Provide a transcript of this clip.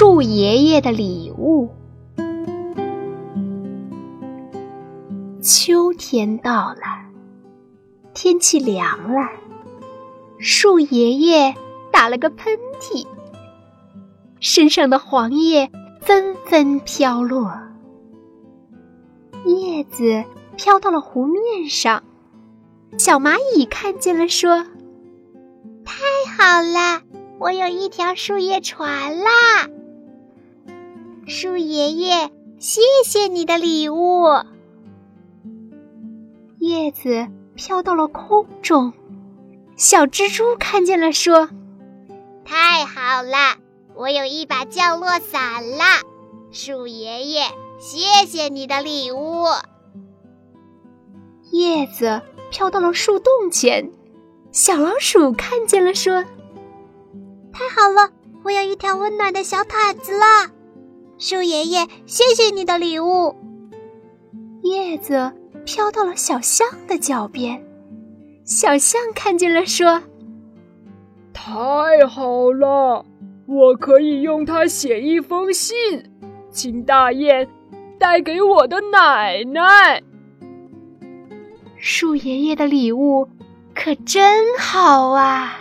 树爷的礼物。秋天到了，天气凉了，树爷爷打了个喷嚏，身上的黄叶纷纷飘落，叶子飘到了湖面上。小蚂蚁看见了，说：“太好了，我有一条树叶船啦！树爷爷，谢谢你的礼物。”叶子飘到了空中，小蜘蛛看见了，说：“太好了，我有一把降落伞啦！树爷爷，谢谢你的礼物。”叶子飘到了树洞前，小老鼠看见了，说：“太好了，我有一条温暖的小毯子啦！树爷爷，谢谢你的礼物。”叶子。飘到了小象的脚边，小象看见了，说：“太好了，我可以用它写一封信，请大雁带给我的奶奶。”树爷爷的礼物可真好啊！